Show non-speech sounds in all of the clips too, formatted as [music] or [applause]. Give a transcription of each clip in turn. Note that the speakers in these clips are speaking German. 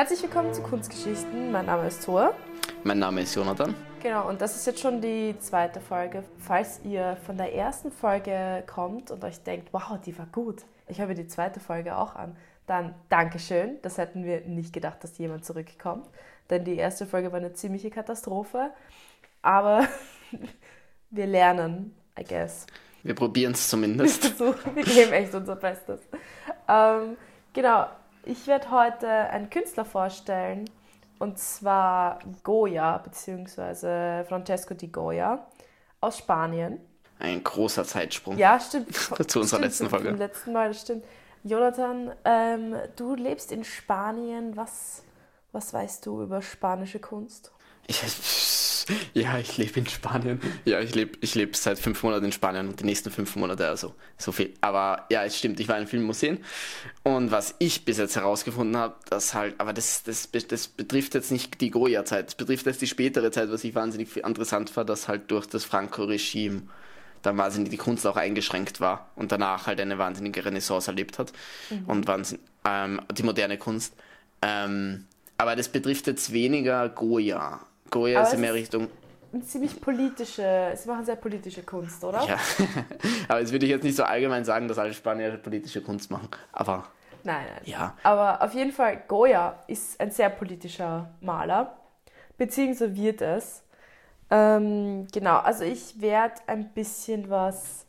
Herzlich willkommen zu Kunstgeschichten. Mein Name ist Thor. Mein Name ist Jonathan. Genau, und das ist jetzt schon die zweite Folge. Falls ihr von der ersten Folge kommt und euch denkt, wow, die war gut, ich höre mir die zweite Folge auch an, dann Dankeschön. Das hätten wir nicht gedacht, dass jemand zurückkommt. Denn die erste Folge war eine ziemliche Katastrophe. Aber [laughs] wir lernen, I guess. Wir probieren es zumindest. Wir, [laughs] wir geben echt unser Bestes. Ähm, genau, ich werde heute einen Künstler vorstellen, und zwar Goya, beziehungsweise Francesco di Goya aus Spanien. Ein großer Zeitsprung. Ja, stimmt. [laughs] Zu unserer stimmt, letzten Folge. Zum letzten Mal, das stimmt. Jonathan, ähm, du lebst in Spanien. Was, was weißt du über spanische Kunst? Ich, ja, ich lebe in Spanien. Ja, ich lebe ich leb seit fünf Monaten in Spanien und die nächsten fünf Monate, also so viel. Aber ja, es stimmt, ich war in vielen Museen. Und was ich bis jetzt herausgefunden habe, das halt, aber das, das, das betrifft jetzt nicht die Goya-Zeit, das betrifft jetzt die spätere Zeit, was ich wahnsinnig interessant war, dass halt durch das Franco-Regime dann wahnsinnig die Kunst auch eingeschränkt war und danach halt eine wahnsinnige Renaissance erlebt hat mhm. und wahnsinn, ähm, die moderne Kunst. Ähm, aber das betrifft jetzt weniger Goya. Goya ist in mehr Richtung. Ziemlich politische, sie machen sehr politische Kunst, oder? Ja, [laughs] aber jetzt würde ich jetzt nicht so allgemein sagen, dass alle Spanier politische Kunst machen. Aber. Nein, nein. Ja. Aber auf jeden Fall, Goya ist ein sehr politischer Maler, beziehungsweise wird es. Ähm, genau, also ich werde ein bisschen was.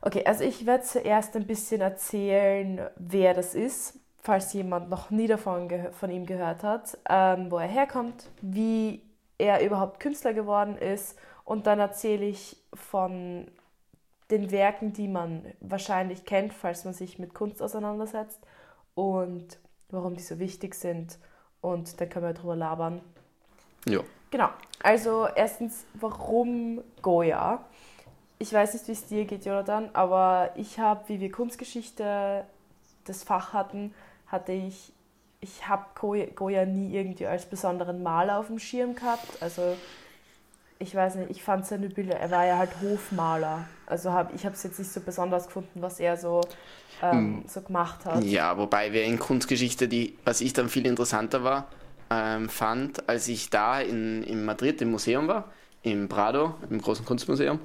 Okay, also ich werde zuerst ein bisschen erzählen, wer das ist, falls jemand noch nie davon von ihm gehört hat, ähm, wo er herkommt, wie er überhaupt Künstler geworden ist und dann erzähle ich von den Werken, die man wahrscheinlich kennt, falls man sich mit Kunst auseinandersetzt und warum die so wichtig sind und dann können wir drüber labern. Ja. Genau. Also erstens, warum Goya? Ich weiß nicht, wie es dir geht, Jonathan, aber ich habe, wie wir Kunstgeschichte das Fach hatten, hatte ich, ich habe Goya nie irgendwie als besonderen Maler auf dem Schirm gehabt. Also ich weiß nicht, ich fand seine Bilder, er war ja halt Hofmaler. Also hab, ich habe es jetzt nicht so besonders gefunden, was er so, ähm, so gemacht hat. Ja, wobei wir in Kunstgeschichte, die, was ich dann viel interessanter war, ähm, fand, als ich da in, in Madrid im Museum war, im Prado, im großen Kunstmuseum,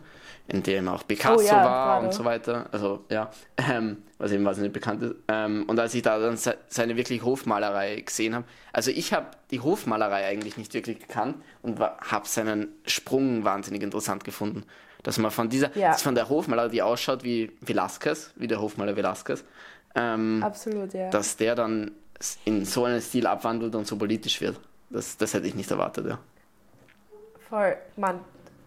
in dem auch Picasso oh, ja, war und so weiter. Also ja, [laughs] ähm, was eben was nicht bekannt ist. Ähm, und als ich da dann seine wirklich Hofmalerei gesehen habe, also ich habe die Hofmalerei eigentlich nicht wirklich gekannt und habe seinen Sprung wahnsinnig interessant gefunden. Dass man von dieser, ja. von der Hofmalerei, die ausschaut wie Velázquez, wie der Hofmaler Velázquez, ähm, Absolut, ja. dass der dann in so einen Stil abwandelt und so politisch wird. Das, das hätte ich nicht erwartet, ja. Voll, Mann,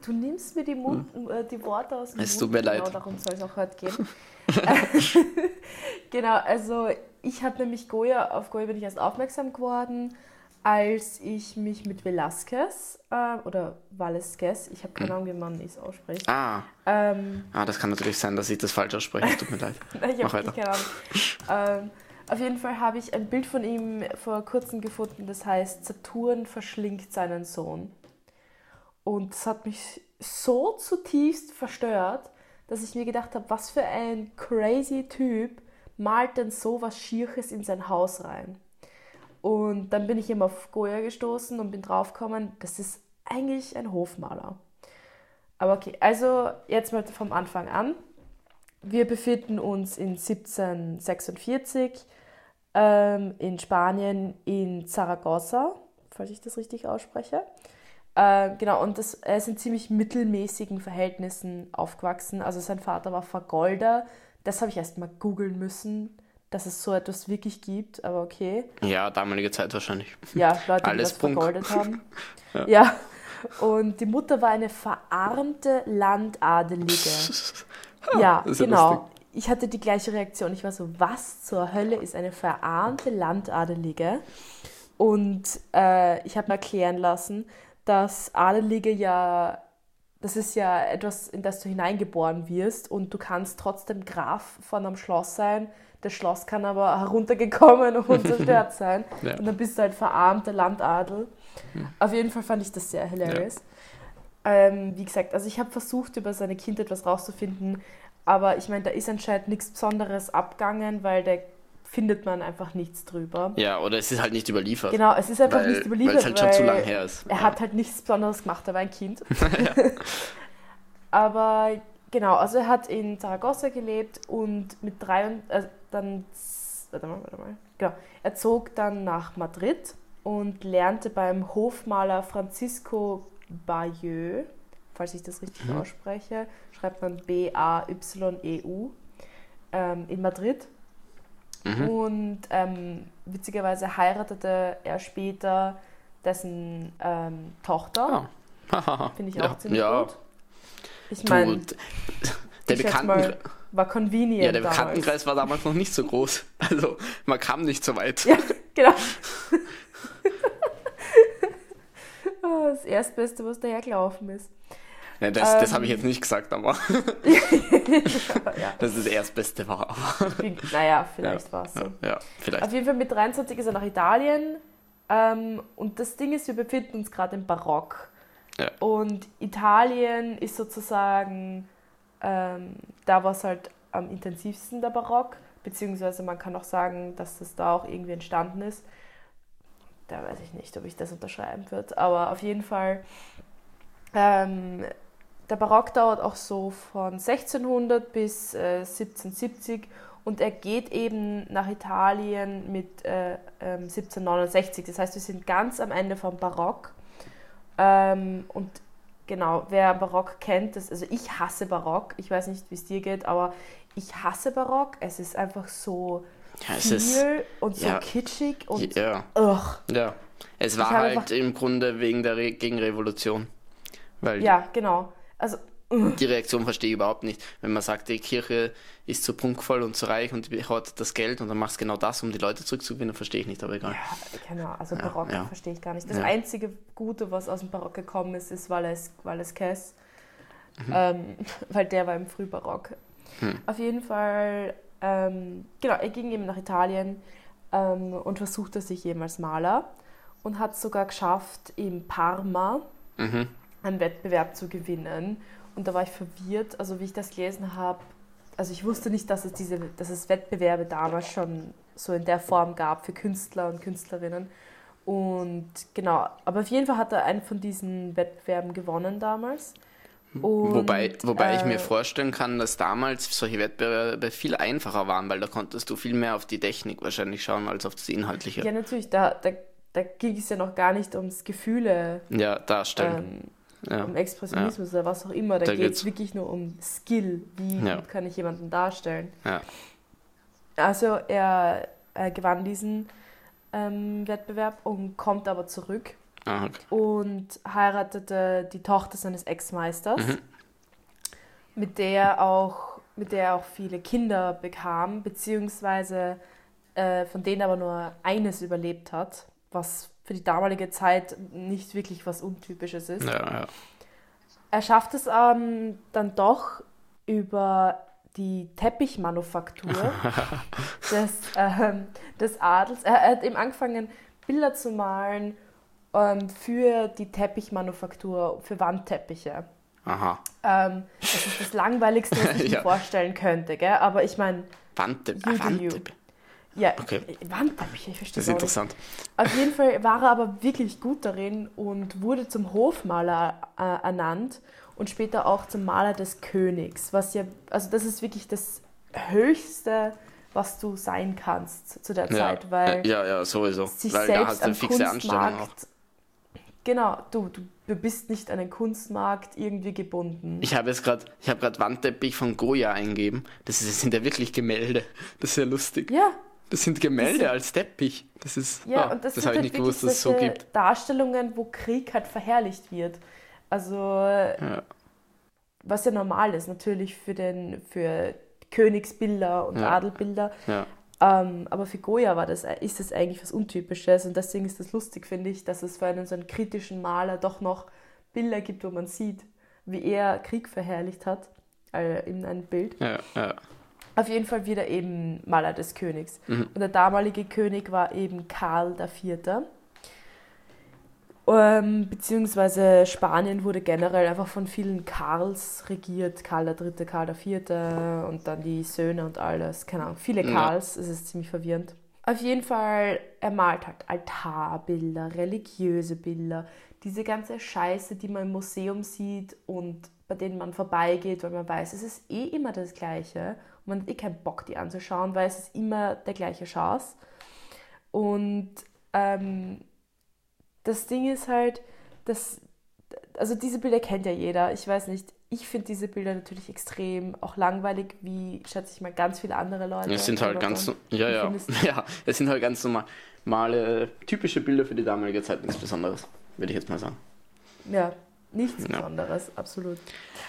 du nimmst mir die, Mund, hm. äh, die Worte aus dem Es tut mir genau, leid. Genau, darum soll es auch heute gehen. [laughs] [laughs] genau, also ich habe nämlich Goya, auf Goya bin ich erst aufmerksam geworden, als ich mich mit Velázquez äh, oder Valesquez, ich habe keine hm. Ahnung, wie man es ausspricht. Ah. Ähm, ah, das kann natürlich sein, dass ich das falsch ausspreche. Tut mir leid. [laughs] ich keine Ahnung. ähm, auf jeden Fall habe ich ein Bild von ihm vor kurzem gefunden, das heißt Saturn verschlingt seinen Sohn. Und das hat mich so zutiefst verstört, dass ich mir gedacht habe, was für ein crazy Typ malt denn so was Schierches in sein Haus rein. Und dann bin ich eben auf Goya gestoßen und bin draufgekommen, das ist eigentlich ein Hofmaler. Aber okay, also jetzt mal vom Anfang an. Wir befinden uns in 1746 ähm, in Spanien in Zaragoza, falls ich das richtig ausspreche. Äh, genau, und das, er ist in ziemlich mittelmäßigen Verhältnissen aufgewachsen. Also sein Vater war Vergolder. Das habe ich erst mal googeln müssen, dass es so etwas wirklich gibt, aber okay. Ja, damalige Zeit wahrscheinlich. Ja, Leute, die Alles das Punk. vergoldet haben. [laughs] ja. ja. Und die Mutter war eine verarmte Landadelige. [laughs] ja, genau. Lustig ich hatte die gleiche Reaktion. Ich war so, was zur Hölle ist eine verarmte Landadelige? Und äh, ich habe mir erklären lassen, dass Adelige ja, das ist ja etwas, in das du hineingeboren wirst und du kannst trotzdem Graf von einem Schloss sein. Das Schloss kann aber [laughs] heruntergekommen und zerstört sein. [laughs] ja. Und dann bist du halt verarmter Landadel. Mhm. Auf jeden Fall fand ich das sehr hilarious. Ja. Ähm, wie gesagt, also ich habe versucht, über seine Kindheit was rauszufinden, aber ich meine, da ist anscheinend nichts Besonderes abgangen, weil der findet man einfach nichts drüber. Ja, oder es ist halt nicht überliefert. Genau, es ist einfach Weil- nicht überliefert, weil es halt schon zu lang her ist. Er Ja. hat halt nichts Besonderes gemacht, er war ein Kind. [laughs] [laughs] Aber genau, also er hat in Zaragoza gelebt und mit drei und äh, dann, warte mal, warte mal, genau, er zog dann nach Madrid und lernte beim Hofmaler Francisco Bayeux, falls ich das richtig Mhm. ausspreche, schreibt man B-A-Y-E-U, ähm, in Madrid. Mhm. Und ähm, witzigerweise heiratete er später dessen ähm, Tochter. Ah. [laughs] Finde ich ja. auch ziemlich ja. gut. Ich meine, der, Bekannten, war convenient ja, der damals. Bekanntenkreis war damals noch nicht so groß. [laughs] Also man kam nicht so weit. Ja, genau. [laughs] Ah, das Erstbeste, was dahergelaufen ist. Ja, das das Ähm. habe ich jetzt nicht gesagt, aber [laughs] ja, es [laughs] das Erstbeste war. Aber, bin, naja, [laughs] vielleicht war es so. ja, ja, vielleicht. Auf jeden Fall mit 23 ist er nach Italien. Ähm, und das Ding ist, wir befinden uns gerade im Barock. Ja. Und Italien ist sozusagen ähm, da, was halt am intensivsten der Barock, beziehungsweise man kann auch sagen, dass das da auch irgendwie entstanden ist. Da weiß ich nicht, ob ich das unterschreiben würde, aber auf jeden Fall, ähm, der Barock dauert auch so von 1600 bis äh, 1770 und er geht eben nach Italien mit äh, ähm, 1769. Das heißt, wir sind ganz am Ende vom Barock. Ähm, und genau, wer Barock kennt, das, also ich hasse Barock. Ich weiß nicht, wie es dir geht, aber ich hasse Barock. Es ist einfach so Ja, viel ist. und so ja. kitschig und Ja, ugh. ja. Es war halt im Grunde wegen der Re Gegenrevolution. Weil Ja, genau. Also, die Reaktion verstehe ich überhaupt nicht. Wenn man sagt, die Kirche ist zu prunkvoll und zu reich und hat das Geld und dann machst du genau das, um die Leute zurückzugewinnen, verstehe ich nicht, aber egal. ja, genau, also Barock ja. verstehe ich gar nicht. Das einzige Gute, was aus dem Barock gekommen ist, ist Valles Kess. Mhm. Ähm, [laughs] weil der war im Frühbarock. Hm. Auf jeden Fall, ähm, genau, er ging eben nach Italien ähm, und versuchte sich eben als Maler und hat sogar geschafft, in Parma Mhm. Einen Wettbewerb zu gewinnen. Und da war ich verwirrt, also wie ich das gelesen habe, also ich wusste nicht, dass es diese, dass es Wettbewerbe damals schon so in der Form gab für Künstler und Künstlerinnen. Und genau, aber auf jeden Fall hat er einen von diesen Wettbewerben gewonnen damals. Und, wobei wobei ich äh, mir vorstellen kann, dass damals solche Wettbewerbe viel einfacher waren, weil da konntest du viel mehr auf die Technik wahrscheinlich schauen als auf das Inhaltliche. Ja, natürlich, da, da, da ging es ja noch gar nicht ums Gefühle, Ja, darstellen. ähm, ja. um Expressionismus oder was auch immer. Da, Da geht es wirklich nur um Skill. Wie Ja. kann ich jemanden darstellen? Ja. Also er, er gewann diesen ähm, Wettbewerb und kommt aber zurück Ah, okay. und heiratete die Tochter seines Ex-Meisters, Mhm. mit der er auch mit der er auch viele Kinder bekam, beziehungsweise äh, von denen aber nur eines überlebt hat, was für die damalige Zeit nicht wirklich was Untypisches ist. ja, ja. Er schafft es ähm, dann doch über die Teppichmanufaktur [laughs] des, ähm, des Adels. Er, er hat eben angefangen, Bilder zu malen ähm, für die Teppichmanufaktur, für Wandteppiche. Aha. Ähm, das ist das Langweiligste, was ich [laughs] Ja. mir vorstellen könnte. Gell? Aber ich meine, Wandteppich. Ja, Okay. Wandteppiche, ich verstehe Das ist interessant. Auf jeden Fall war er aber wirklich gut darin und wurde zum Hofmaler äh, ernannt und später auch zum Maler des Königs. Was ja, also das ist wirklich das Höchste, was du sein kannst zu der Ja, Zeit, weil ja, ja, sowieso. sich Weil da selbst hast du eine fixe Anstellung auch. Genau, du, du, du bist nicht an den Kunstmarkt irgendwie gebunden. Ich habe jetzt gerade, ich habe gerade Wandteppich von Goya eingeben. Das, ist, das sind ja wirklich Gemälde. Das ist ja lustig. ja, Das sind Gemälde als Teppich. Das ist, Ja, ah, und das, das habe ich halt nicht gewusst, dass es so gibt. Darstellungen, wo Krieg halt verherrlicht wird. Also, Ja. was ja normal ist, natürlich für, den, für Königsbilder und Ja. Adelbilder. Ja. Ähm, aber für Goya war das, ist das eigentlich was Untypisches und deswegen ist das lustig, finde ich, dass es für einen so einen kritischen Maler doch noch Bilder gibt, wo man sieht, wie er Krieg verherrlicht hat äh, in einem Bild. Ja, ja. Auf jeden Fall wieder eben Maler des Königs. Mhm. Und der damalige König war eben Karl IV. Ähm, beziehungsweise Spanien wurde generell einfach von vielen Karls regiert. Karl III., Karl IV. und dann die Söhne und alles. Keine Ahnung, viele Karls. Es ist ziemlich verwirrend. Auf jeden Fall, er malt halt Altarbilder, religiöse Bilder, diese ganze Scheiße, die man im Museum sieht und bei denen man vorbeigeht, weil man weiß, es ist eh immer das Gleiche. Man hat eh keinen Bock, die anzuschauen, weil es ist immer der gleiche Schatz. Und ähm, das Ding ist halt, dass, also diese Bilder kennt ja jeder. Ich weiß nicht, ich finde diese Bilder natürlich extrem auch langweilig, wie schätze ich mal ganz viele andere Leute. Es sind halt ganz, dann- [laughs] ja, ja, [laughs] ja, es sind halt ganz normale, typische Bilder für die damalige Zeit, nichts Besonderes, würde ich jetzt mal sagen. Ja, nichts Ja. Besonderes, absolut.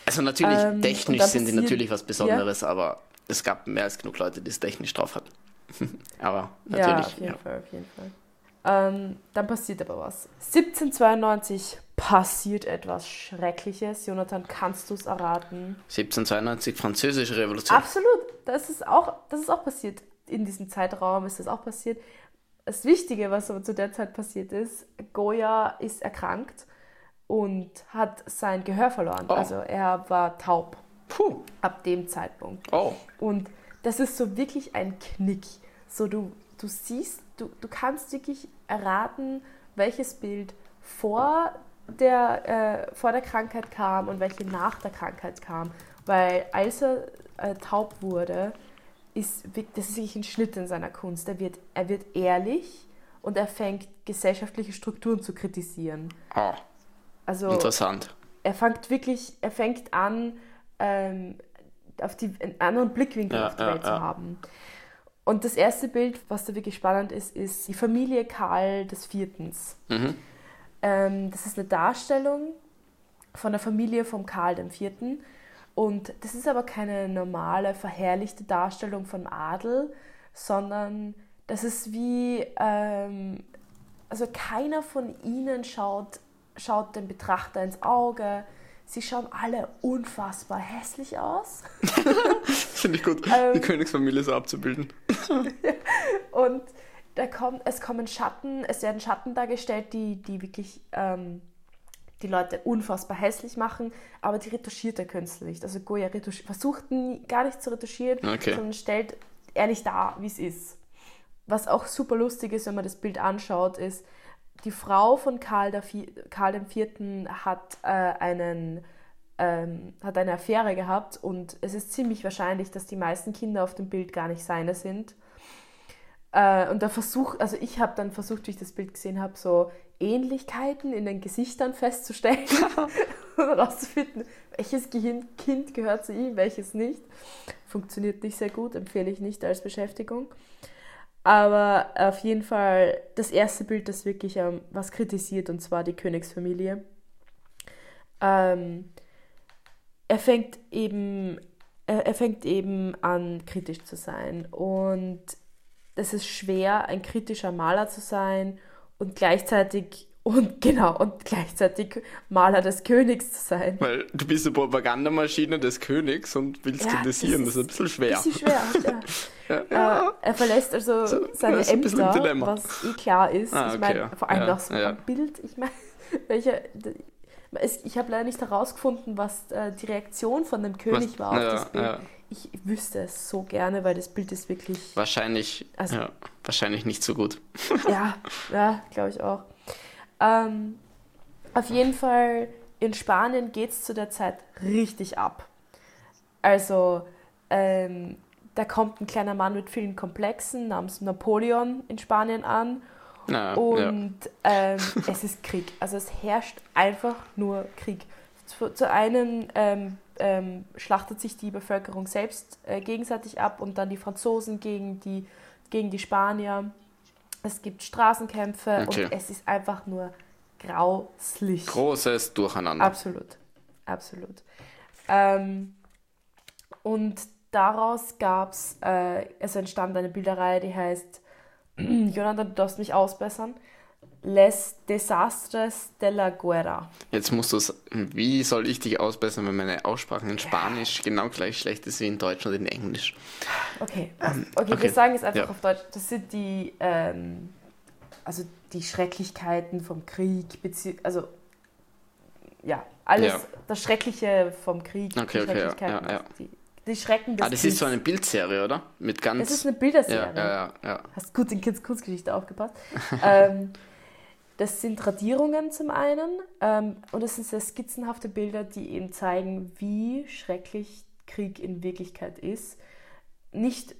Also natürlich, Ähm, technisch sind die natürlich was Besonderes, aber es gab mehr als genug Leute, die es technisch drauf hatten. [laughs] aber ja, natürlich, auf jeden ja. Fall, auf jeden Fall. Ähm, dann passiert aber was. 1792 passiert etwas Schreckliches. Jonathan, kannst du es erraten? 1792, Französische Revolution. Absolut, das ist, auch, das ist auch passiert. In diesem Zeitraum ist das auch passiert. Das Wichtige, was aber zu der Zeit passiert ist, Goya ist erkrankt und hat sein Gehör verloren. Oh. Also er war taub Puh, ab dem Zeitpunkt. oh, Und das ist so wirklich ein Knick. So du, du siehst, du, du kannst wirklich erraten, welches Bild vor der, äh, vor der Krankheit kam und welche nach der Krankheit kam. Weil als er äh, taub wurde, ist, das ist wirklich ein Schnitt in seiner Kunst. Er wird, er wird ehrlich und er fängt gesellschaftliche Strukturen zu kritisieren. oh, Also interessant. er fängt wirklich, er fängt an, ähm, auf die, einen anderen Blickwinkel Ja, auf die ja, Welt zu ja. haben. Und das erste Bild, was da wirklich spannend ist, ist die Familie Karl des Viertens. Mhm. Ähm, das ist eine Darstellung von der Familie vom Karl dem Vierten. Und das ist aber keine normale, verherrlichte Darstellung von Adel, sondern das ist wie, ähm, also keiner von ihnen schaut, schaut dem Betrachter ins Auge. Sie schauen alle unfassbar hässlich aus. [laughs] Finde ich gut, Ähm, die Königsfamilie so abzubilden. [laughs] Und da kommt, es kommen Schatten, es werden Schatten dargestellt, die, die wirklich ähm, die Leute unfassbar hässlich machen, aber die retuschiert der Künstler nicht. Also Goya versucht nie, gar nicht zu retuschieren, Okay. sondern stellt ehrlich dar, wie es ist. Was auch super lustig ist, wenn man das Bild anschaut, ist, die Frau von Karl, der Vi- Karl IV. hat äh, einen ähm, hat eine Affäre gehabt und es ist ziemlich wahrscheinlich, dass die meisten Kinder auf dem Bild gar nicht seine sind. Äh, und der Versuch, also ich habe dann versucht, wie ich das Bild gesehen habe, so Ähnlichkeiten in den Gesichtern festzustellen [laughs] und herauszufinden, welches Gehirn- Kind gehört zu ihm, welches nicht. Funktioniert nicht sehr gut, empfehle ich nicht als Beschäftigung. Aber auf jeden Fall das erste Bild, das wirklich ähm, was kritisiert, und zwar die Königsfamilie. Ähm, er fängt eben, er, er fängt eben an, kritisch zu sein. Und es ist schwer, ein kritischer Maler zu sein und gleichzeitig und genau und gleichzeitig Maler des Königs zu sein. Weil du bist eine Propagandamaschine des Königs und willst Ja, kritisieren, das das ist ein bisschen schwer. Bisschen schwer, [laughs] ja. Ja, Äh, er verlässt also So, seine das ist Ämter, was eh klar ist. Ah, ich okay, meine, ja. vor allem Ja, nach so einem ja. Bild. Ich meine, [laughs] welcher. Ich habe leider nicht herausgefunden, was äh, die Reaktion von dem König war auf ja, das Bild. ja. Ich wüsste es so gerne, weil das Bild ist wirklich. Wahrscheinlich, Also- ja, wahrscheinlich nicht so gut. ja, [laughs] ja, glaube ich auch. Ähm, auf jeden Fall, in Spanien geht es zu der Zeit richtig ab. Also, ähm, da kommt ein kleiner Mann mit vielen Komplexen namens Napoleon in Spanien an Na, ja. und ähm, [laughs] es ist Krieg. Also es herrscht einfach nur Krieg. Zu, zu einem ähm, ähm, schlachtet sich die Bevölkerung selbst äh, gegenseitig ab und dann die Franzosen gegen die, gegen die Spanier. Es gibt Straßenkämpfe Okay. und es ist einfach nur grauslich. Großes Durcheinander. Absolut, absolut. Ähm, und daraus gab es, äh, es entstand eine Bilderreihe, die heißt, [clears throat] Jonathan, du darfst mich ausbessern, Les Desastres de la Guerra. Jetzt musst du es, wie soll ich dich ausbessern, wenn meine Aussprache in Spanisch genau gleich schlecht ist wie in Deutsch und in Englisch? Okay, okay, wir okay, sagen es einfach ja. auf Deutsch. Das sind die, ähm, also die Schrecklichkeiten vom Krieg, also ja, alles, Ja. das Schreckliche vom Krieg, Okay, die okay, ja, Schrecklichkeiten, ja, ja. Die, die Schrecken des Ah, das ist so Kriegs. eine Bildserie, oder? Mit ganz. Es ist eine Bilderserie. ja, ja, ja, ja. Hast gut in Kids Kunstgeschichte aufgepasst. [laughs] ähm, das sind Radierungen zum einen ähm, und das sind sehr skizzenhafte Bilder, die eben zeigen, wie schrecklich Krieg in Wirklichkeit ist. Nicht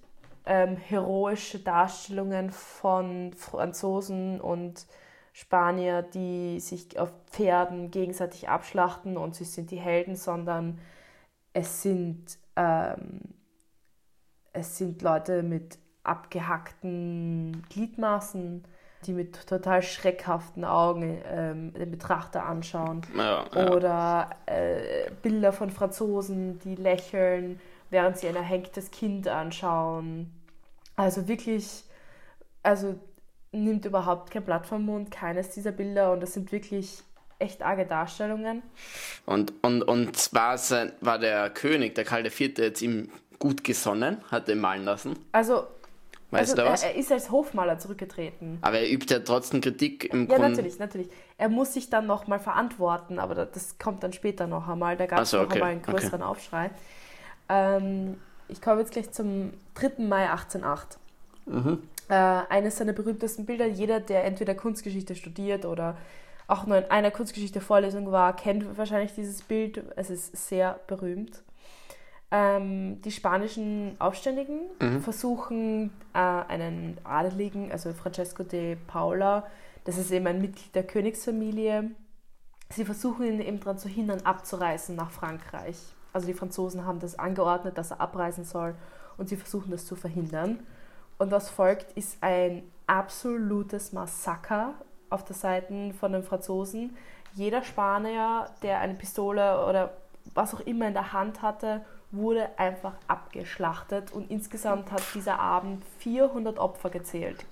ähm, heroische Darstellungen von Franzosen und Spanier, die sich auf Pferden gegenseitig abschlachten und sie sind die Helden, sondern es sind ähm, es sind Leute mit abgehackten Gliedmaßen, die mit total schreckhaften Augen ähm, den Betrachter anschauen. ja, ja. Oder äh, Bilder von Franzosen, die lächeln, während sie ein erhängtes Kind anschauen. Also wirklich, also nimmt überhaupt kein Blatt vom Mund, keines dieser Bilder. Und das sind wirklich echt arge Darstellungen. Und, und, und war, sein, war der König, der Karl IV., jetzt ihm gut gesonnen, hat ihn malen lassen? Also, Weißt also du was? Er, ist als Hofmaler zurückgetreten. Aber er übt ja trotzdem Kritik im Ja, Grunde. natürlich, natürlich. Er muss sich dann nochmal verantworten, aber da- das kommt dann später noch einmal. Da gab es so, noch okay, einmal einen größeren Aufschrei. Ähm, ich komme jetzt gleich zum 3. Mai 1808. Mhm. Äh, eines seiner berühmtesten Bilder. Jeder, der entweder Kunstgeschichte studiert oder auch nur in einer Kunstgeschichte-Vorlesung war, kennt wahrscheinlich dieses Bild. Es ist sehr berühmt. Ähm, die spanischen Aufständigen Mhm. versuchen äh, einen Adeligen, also Francesco de Paula, das ist eben ein Mitglied der Königsfamilie, sie versuchen ihn eben daran zu hindern, abzureisen nach Frankreich. Also die Franzosen haben das angeordnet, dass er abreisen soll und sie versuchen das zu verhindern. Und was folgt, ist ein absolutes Massaker auf der Seite von den Franzosen. Jeder Spanier, der eine Pistole oder was auch immer in der Hand hatte, wurde einfach abgeschlachtet und insgesamt hat dieser Abend 400 Opfer gezählt.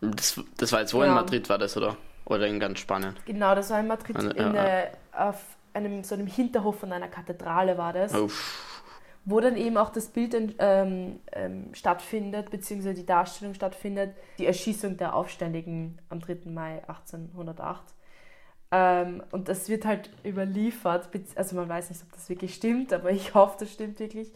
Das, das war jetzt wo in Ja. Madrid, war das, oder? Oder in ganz Spanien? Genau, das war in Madrid, Eine- in, ja, äh, auf einem, so einem Hinterhof von einer Kathedrale war das. Uff. wo dann eben auch das Bild ähm, ähm, stattfindet, beziehungsweise die Darstellung stattfindet, die Erschießung der Aufständigen am 3. Mai 1808. Ähm, und das wird halt überliefert, also man weiß nicht, ob das wirklich stimmt, aber ich hoffe, das stimmt wirklich,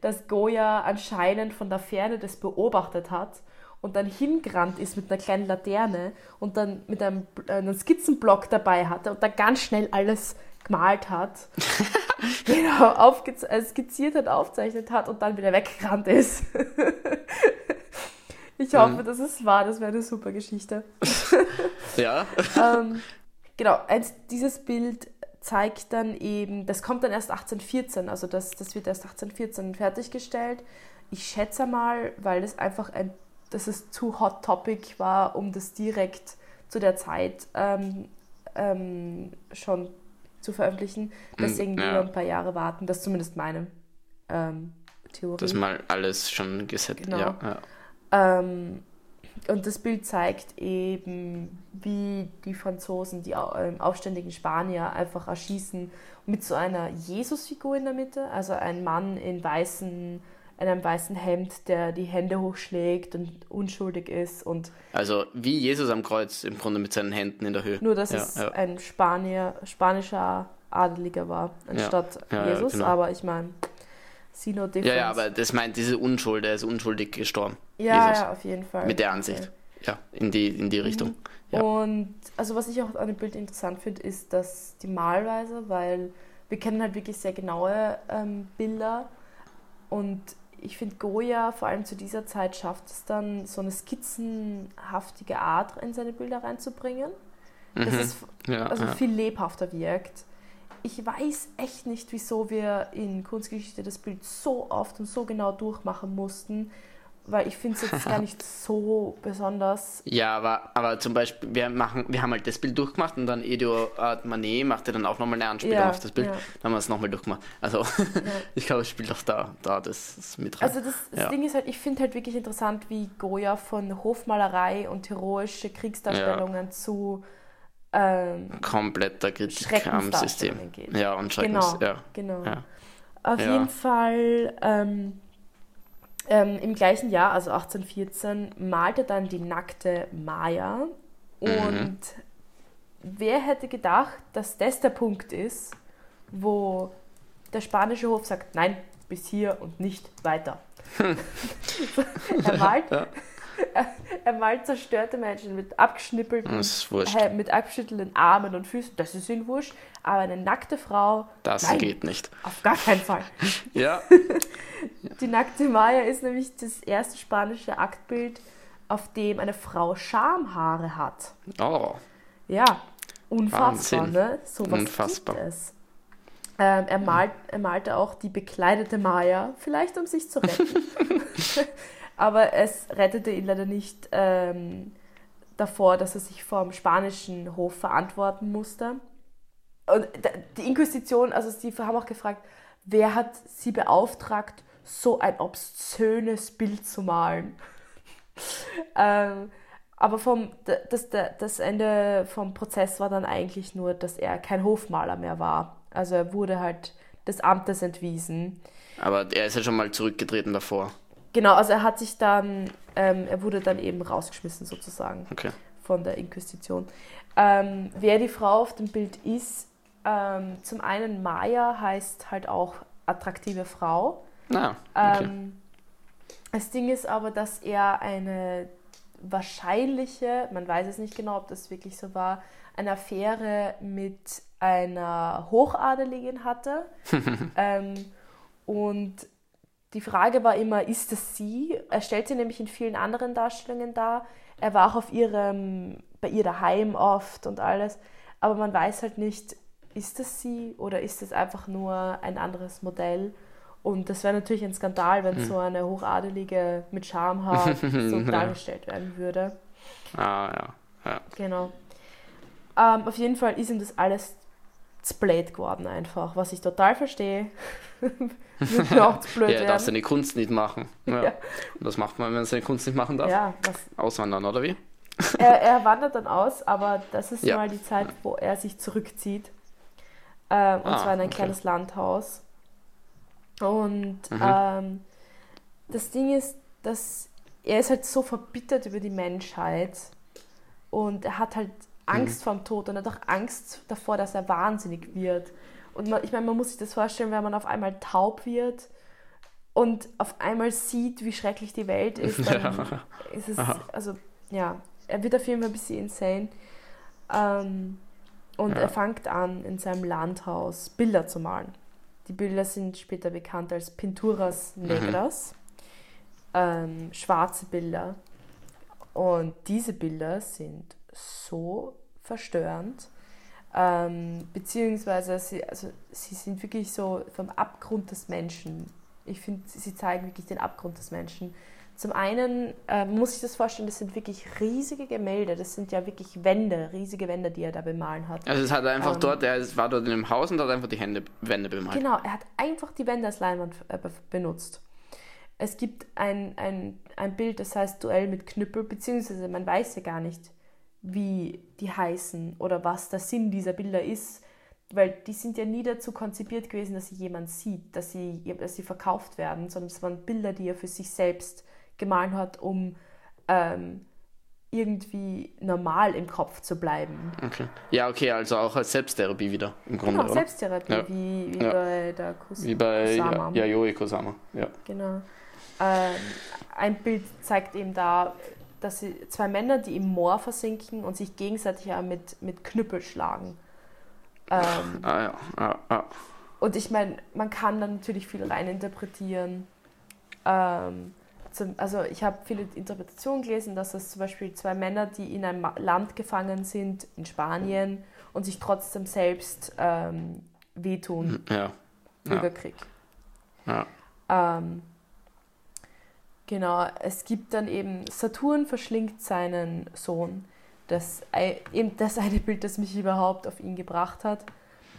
dass Goya anscheinend von der Ferne das beobachtet hat und dann hingerannt ist mit einer kleinen Laterne und dann mit einem, äh, einem Skizzenblock dabei hatte und dann ganz schnell alles gemalt hat [laughs] genau, aufgez äh, skizziert hat, aufzeichnet hat und dann wieder weggerannt ist. [laughs] ich hoffe, Mhm. dass es wahr, das wäre eine super Geschichte. [laughs] Ja. ähm, genau, eins, dieses Bild zeigt dann eben, das kommt dann erst 1814, also das, das wird erst 1814 fertiggestellt. Ich schätze mal, weil das einfach ein, dass es zu hot topic war, um das direkt zu der Zeit ähm, ähm, schon zu veröffentlichen. Deswegen Mm, ja. lieber ein paar Jahre warten. Das ist zumindest meine ähm, Theorie. Das mal alles schon gesetzt. Genau. Ja, ja. Ähm, und das Bild zeigt eben, wie die Franzosen die ähm, aufständigen Spanier einfach erschießen mit so einer Jesusfigur in der Mitte, also ein Mann in weißen, in einem weißen Hemd, der die Hände hochschlägt und unschuldig ist und Also wie Jesus am Kreuz im Grunde mit seinen Händen in der Höhe. nur, dass Ja, es ja. ein Spanier, spanischer Adeliger war, anstatt Ja, Jesus, genau. aber ich meine, see no difference. Ja, ja, aber das meint diese Unschuld, er ist unschuldig gestorben. Ja, Jesus. ja, auf jeden Fall. Mit der Ansicht. Ja, in die, in die Richtung. Ja. Und also was ich auch an dem Bild interessant finde, ist, dass die Malweise, weil wir kennen halt wirklich sehr genaue ähm, Bilder und ich finde Goya vor allem zu dieser Zeit schafft es dann so eine skizzenhaftige Art in seine Bilder reinzubringen, dass Mhm. es Ja, also ja. viel lebhafter wirkt. Ich weiß echt nicht, wieso wir in Kunstgeschichte das Bild so oft und so genau durchmachen mussten, weil ich finde es jetzt gar nicht [laughs] so besonders. Ja, aber, aber zum Beispiel, wir, machen, wir haben halt das Bild durchgemacht und dann Eduard Manet machte dann auch nochmal eine Anspielung Ja, auf das Bild. ja. Dann haben wir es nochmal durchgemacht. Also, [laughs] ich glaube, es spielt auch da, da das, das mit rein. Also das, das Ja. Ding ist halt, ich finde halt wirklich interessant, wie Goya von Hofmalerei und heroische Kriegsdarstellungen zu ähm, Kompletter Kritik am System. Geht. Ja, und Schreckens, Genau, ja. genau. Ja. Auf Ja. jeden Fall, ähm, Ähm, Im gleichen Jahr, also 1814, malte dann die nackte Maya. Und wer hätte gedacht, dass das der Punkt ist, wo der spanische Hof sagt, nein, bis hier und nicht weiter. [laughs] er, malt, Ja. Er, [laughs] er malt zerstörte Menschen mit abgeschnippelten, äh, mit abgeschüttelten Armen und Füßen, das ist ihnen wurscht, aber eine nackte Frau, Das nein, geht nicht. auf gar keinen Fall. [laughs] Ja. [laughs] Die nackte Maya ist nämlich das erste spanische Aktbild, auf dem eine Frau Schamhaare hat. Oh. Ja, unfassbar, Wahnsinn. ne? So was Unfassbar. gibt es. Ähm, er, malt, er malte auch die bekleidete Maya, vielleicht um sich zu retten. Aber es rettete ihn leider nicht ähm, davor, dass er sich vom spanischen Hof verantworten musste. Und die Inquisition, also sie haben auch gefragt, wer hat sie beauftragt, so ein obszönes Bild zu malen? [laughs] ähm, aber vom, das, das Ende vom Prozess war dann eigentlich nur, dass er kein Hofmaler mehr war. Also er wurde halt des Amtes entwiesen. Aber er ist ja schon mal zurückgetreten davor. Genau, also er hat sich dann, ähm, er wurde dann eben rausgeschmissen sozusagen Okay. von der Inquisition. Ähm, wer die Frau auf dem Bild ist, ähm, zum einen Maya heißt halt auch attraktive Frau. Na, okay. Ähm, das Ding ist aber, dass er eine wahrscheinliche, man weiß es nicht genau, ob das wirklich so war, eine Affäre mit einer Hochadeligen hatte. [laughs] ähm, und die Frage war immer, ist es sie? Er stellt sie nämlich in vielen anderen Darstellungen dar. Er war auch auf ihrem, bei ihr daheim oft und alles. Aber man weiß halt nicht, ist es sie oder ist es einfach nur ein anderes Modell? Und das wäre natürlich ein Skandal, wenn so eine Hochadelige mit Schamhaar [laughs] so dargestellt werden würde. Ah, ja. ja. Genau. Ähm, auf jeden Fall ist ihm das alles blöd geworden einfach, was ich total verstehe. [laughs] Würde mir auch blöd [laughs] ja, er darf seine Kunst nicht machen. Ja. Ja. Und was macht man, wenn man seine Kunst nicht machen darf? Ja, was, Auswandern, oder wie? er, er wandert dann aus, aber das ist Ja. mal die Zeit, wo er sich zurückzieht. Ähm, und Ah, zwar in ein okay. kleines Landhaus. Und Mhm. ähm, das Ding ist, dass er ist halt so verbittert über die Menschheit und er hat halt Angst Mhm. vorm Tod und er hat auch Angst davor, dass er wahnsinnig wird. Und man, ich meine, man muss sich das vorstellen, wenn man auf einmal taub wird und auf einmal sieht, wie schrecklich die Welt ist, [laughs] Ja. ist es, Aha. also ja, er wird auf jeden Fall ein bisschen insane. Ähm, und Ja. er fängt an, in seinem Landhaus Bilder zu malen. Die Bilder sind später bekannt als Pinturas Mhm. Negras, ähm, schwarze Bilder. Und diese Bilder sind so verstörend, ähm, beziehungsweise sie, also, sie sind wirklich so vom Abgrund des Menschen. Ich finde, sie zeigen wirklich den Abgrund des Menschen. Zum einen äh, muss ich das vorstellen, das sind wirklich riesige Gemälde, das sind ja wirklich Wände, riesige Wände, die er da bemalen hat. Also es hat einfach Ähm. dort, er war dort in dem Haus und hat einfach die Hände, Wände bemalt. Genau, er hat einfach die Wände als Leinwand äh, be- benutzt. Es gibt ein, ein, ein Bild, das heißt Duell mit Knüppel, beziehungsweise man weiß ja gar nicht, wie die heißen oder was der Sinn dieser Bilder ist, weil die sind ja nie dazu konzipiert gewesen, dass sie jemand sieht, dass sie, dass sie verkauft werden, sondern es waren Bilder, die er für sich selbst gemalt hat, um ähm, irgendwie normal im Kopf zu bleiben. Okay. Ja, okay, also auch als Selbsttherapie wieder im Grunde, Genau, oder? Selbsttherapie, Ja. wie, wie Ja. bei der Kus Wie bei Kusama. ja, Yayoi Kusama. Ja. Genau. Ähm, ein Bild zeigt eben da, dass sie zwei Männer, die im Moor versinken und sich gegenseitig auch mit, mit Knüppel schlagen. Ähm, Ah ja, ah, ah. und ich meine, man kann da natürlich viel reininterpretieren. Ähm, zum, also ich habe viele Interpretationen gelesen, dass es zum Beispiel zwei Männer, die in einem Land gefangen sind, in Spanien, und sich trotzdem selbst ähm, wehtun. Ja. Bürgerkrieg. Ja. Ähm, genau, es gibt dann eben, Saturn verschlingt seinen Sohn. Das, eben das eine Bild, das mich überhaupt auf ihn gebracht hat.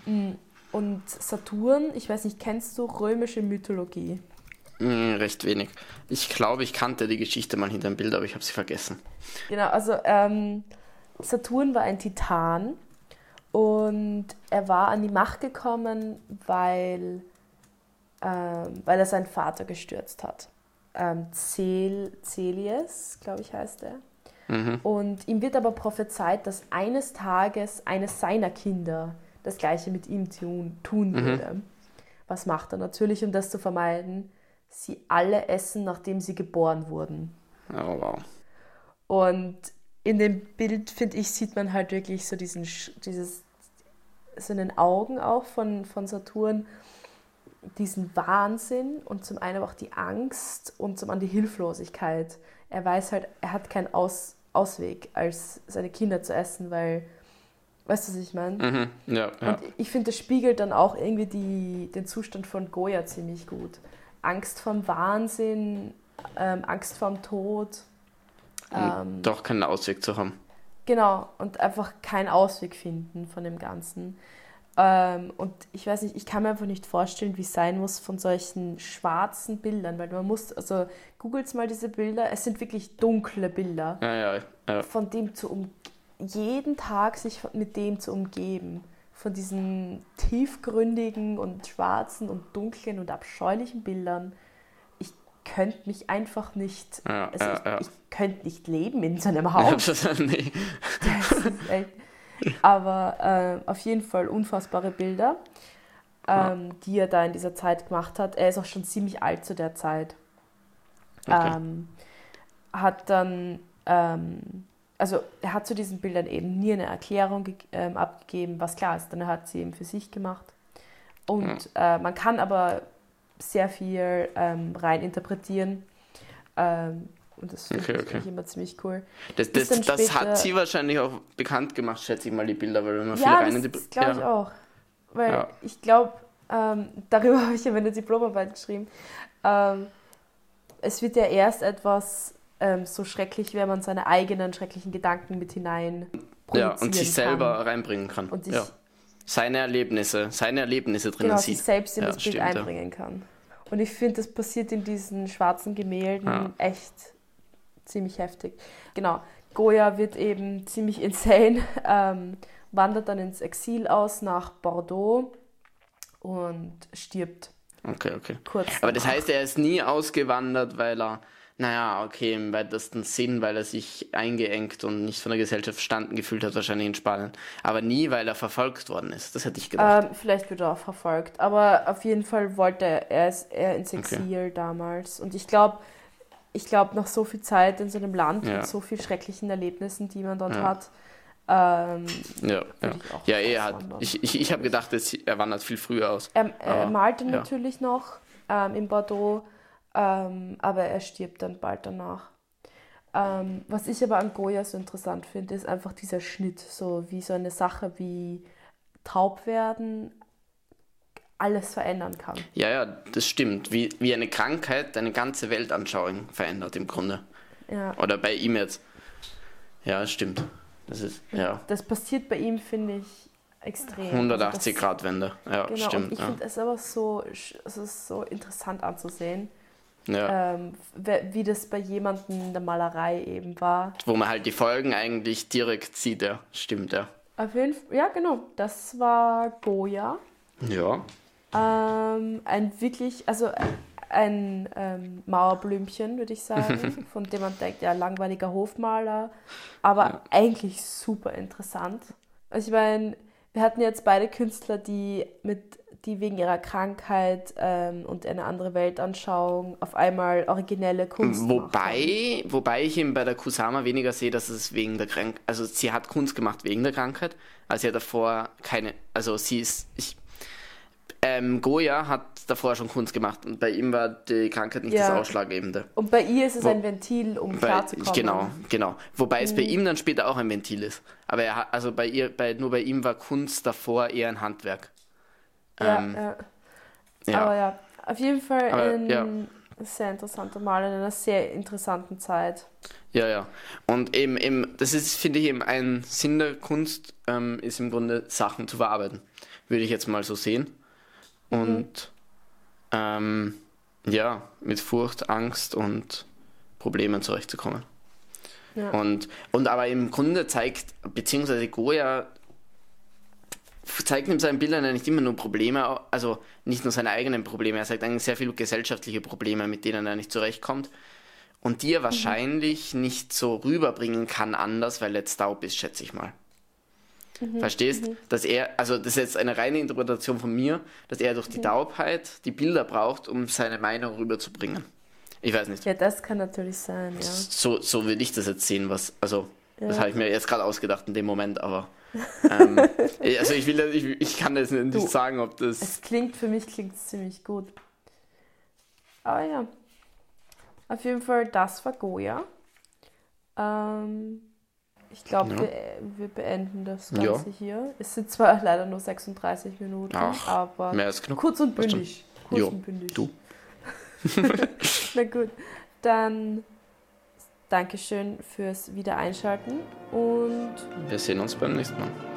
Mm, Und Saturn, ich weiß nicht, kennst du römische Mythologie? Hm, recht wenig. Ich glaube, ich kannte die Geschichte mal hinter dem Bild, aber ich habe sie vergessen. Genau, also ähm, Saturn war ein Titan und er war an die Macht gekommen, weil, ähm, weil er seinen Vater gestürzt hat. Ähm, Cel Celies, glaube ich, heißt er. Mhm. Und ihm wird aber prophezeit, dass eines Tages eines seiner Kinder das Gleiche mit ihm tun, tun Mhm. würde. Was macht er natürlich, um das zu vermeiden? Sie alle essen, nachdem sie geboren wurden. Oh, wow. Und in dem Bild, finde ich, sieht man halt wirklich so diesen, dieses, so in den Augen auch von, von Saturn, diesen Wahnsinn und zum einen aber auch die Angst und zum anderen die Hilflosigkeit. Er weiß halt, er hat keinen Aus, Ausweg, als seine Kinder zu essen, weil, weißt du, was ich meine? Mhm. Ja, ja. Und ich finde, das spiegelt dann auch irgendwie die, den Zustand von Goya ziemlich gut. Angst vorm Wahnsinn, ähm, Angst vorm Tod. Ähm, Doch keinen Ausweg zu haben. Genau, und einfach keinen Ausweg finden von dem Ganzen. Ähm, und ich weiß nicht, ich kann mir einfach nicht vorstellen, wie es sein muss von solchen schwarzen Bildern, weil man muss, also googelt mal diese Bilder, es sind wirklich dunkle Bilder, Ja, ja, ja. von dem zu um jeden Tag sich mit dem zu umgeben, von diesen tiefgründigen und schwarzen und dunklen und abscheulichen Bildern. Ich könnte mich einfach nicht, also ich, ich könnte nicht leben in so einem [laughs] Haus. nee. Das ist echt. Aber äh, auf jeden Fall unfassbare Bilder, ähm, die er da in dieser Zeit gemacht hat. Er ist auch schon ziemlich alt zu der Zeit. Okay. Ähm, hat dann, ähm, also er hat zu diesen Bildern eben nie eine Erklärung ähm, abgegeben, was klar ist, denn er hat sie eben für sich gemacht. Und äh, man kann aber sehr viel ähm, rein interpretieren. Und das finde Okay, ich okay. immer ziemlich cool. Das, das, das später- hat sie wahrscheinlich auch bekannt gemacht, schätze ich mal, die Bilder, weil wenn man viel Ja, rein in die das glaube ich auch. Weil Ja. ich glaube, ähm, [laughs] darüber habe ich ja meine Diplomarbeit geschrieben. Ähm, es wird ja erst etwas ähm, so schrecklich, wenn man seine eigenen schrecklichen Gedanken mit hinein ja, und sich selber kann. reinbringen kann. Und sich- ja. Seine Erlebnisse, seine Erlebnisse drinnen genau, sieht. sich selbst in Ja, das Bild stimmt, ja. einbringen kann. Und ich finde, das passiert in diesen schwarzen Gemälden echt ziemlich heftig. Genau, Goya wird eben ziemlich insane, [laughs] ähm, wandert dann ins Exil aus nach Bordeaux und stirbt Okay, okay. kurz. Aber das heißt, er ist nie ausgewandert, weil er, naja, okay, im weitesten Sinn, weil er sich eingeengt und nicht von der Gesellschaft verstanden gefühlt hat, wahrscheinlich in Spanien. Aber nie, weil er verfolgt worden ist. Das hätte ich gedacht. Ähm, vielleicht wird er auch verfolgt, aber auf jeden Fall wollte er, er, ist, er ins Exil damals. Und ich glaube, ich glaube, nach so viel Zeit in so einem Land Ja. mit so viel schrecklichen Erlebnissen, die man dort Ja. hat, ähm, ja, ja. Ja, er hat, ich, ich, ich habe gedacht, er wandert viel früher aus. er, er malte natürlich noch ähm, in Bordeaux, ähm, aber er stirbt dann bald danach. Ähm, was ich aber an Goya so interessant finde, ist einfach dieser Schnitt, so wie so eine Sache wie taub werden alles verändern kann. Ja, ja, das stimmt. Wie, wie eine Krankheit deine ganze Weltanschauung verändert im Grunde. Ja. Oder bei ihm jetzt. Ja, das stimmt. Das ist, ja, Das passiert bei ihm, finde ich, extrem. 180 also Grad Wende. Ja, Genau, stimmt. und ich ja. finde es aber so, es ist so interessant anzusehen, ja. ähm, wie das bei jemandem in der Malerei eben war. Wo man halt die Folgen eigentlich direkt sieht, ja. Stimmt, ja. Auf jeden Fall, ja genau, das war Goya. Ja. Ähm, ein wirklich, also ein ähm, Mauerblümchen, würde ich sagen, von dem man denkt, ja, langweiliger Hofmaler, aber eigentlich super interessant. Also ich meine, wir hatten jetzt beide Künstler, die mit die wegen ihrer Krankheit ähm, und eine andere Weltanschauung auf einmal originelle Kunst gemacht haben. Wobei, wobei ich eben bei der Kusama weniger sehe, dass es wegen der Krankheit, also sie hat Kunst gemacht wegen der Krankheit, also sie hat davor keine, also sie ist, ich, ähm, Goya hat davor schon Kunst gemacht und bei ihm war die Krankheit nicht Ja. das Ausschlaggebende. Und bei ihr ist es Wo- ein Ventil, um Bei, klarzukommen. genau, genau. Wobei es bei Mhm. ihm dann später auch ein Ventil ist. Aber er hat, also bei ihr, bei, nur bei ihm war Kunst davor eher ein Handwerk. Ja, Ähm, ja. ja. Aber ja, auf jeden Fall Aber, ein ja. sehr interessanter Maler in einer sehr interessanten Zeit. Ja, ja. Und eben, eben das ist, finde ich, eben ein Sinn der Kunst, ähm, ist im Grunde Sachen zu verarbeiten. Würde ich jetzt mal so sehen. Und ähm, ja, mit Furcht, Angst und Problemen zurechtzukommen. Ja. Und, und aber im Grunde zeigt, beziehungsweise Goya zeigt in seinen Bildern ja nicht immer nur Probleme, also nicht nur seine eigenen Probleme, er zeigt eigentlich sehr viele gesellschaftliche Probleme, mit denen er nicht zurechtkommt und die er mhm. wahrscheinlich nicht so rüberbringen kann anders, weil er jetzt taub ist, schätze ich mal. Mhm. Verstehst? Mhm. Dass er, also das ist jetzt eine reine Interpretation von mir, dass er durch die mhm. Taubheit die Bilder braucht, um seine Meinung rüberzubringen. Ich weiß nicht. Ja, das kann natürlich sein, ja. So, so würde ich das jetzt sehen, was, also, ja. das habe ich mir jetzt gerade ausgedacht in dem Moment, aber. [laughs] ähm, also ich will ich, ich kann das nicht du, sagen, ob das. Es klingt, für mich klingt es ziemlich gut. Aber ja. Auf jeden Fall, das war Goya. Ähm, ich glaube, ja. wir, wir, beenden das Ganze ja. hier. Es sind zwar [laughs] leider nur 36 Minuten, Ach, aber mehr als genug. kurz und bündig. Kurz jo, und bündig. Du. [laughs] Na gut, dann Dankeschön fürs Wiedereinschalten und wir sehen uns beim nächsten Mal.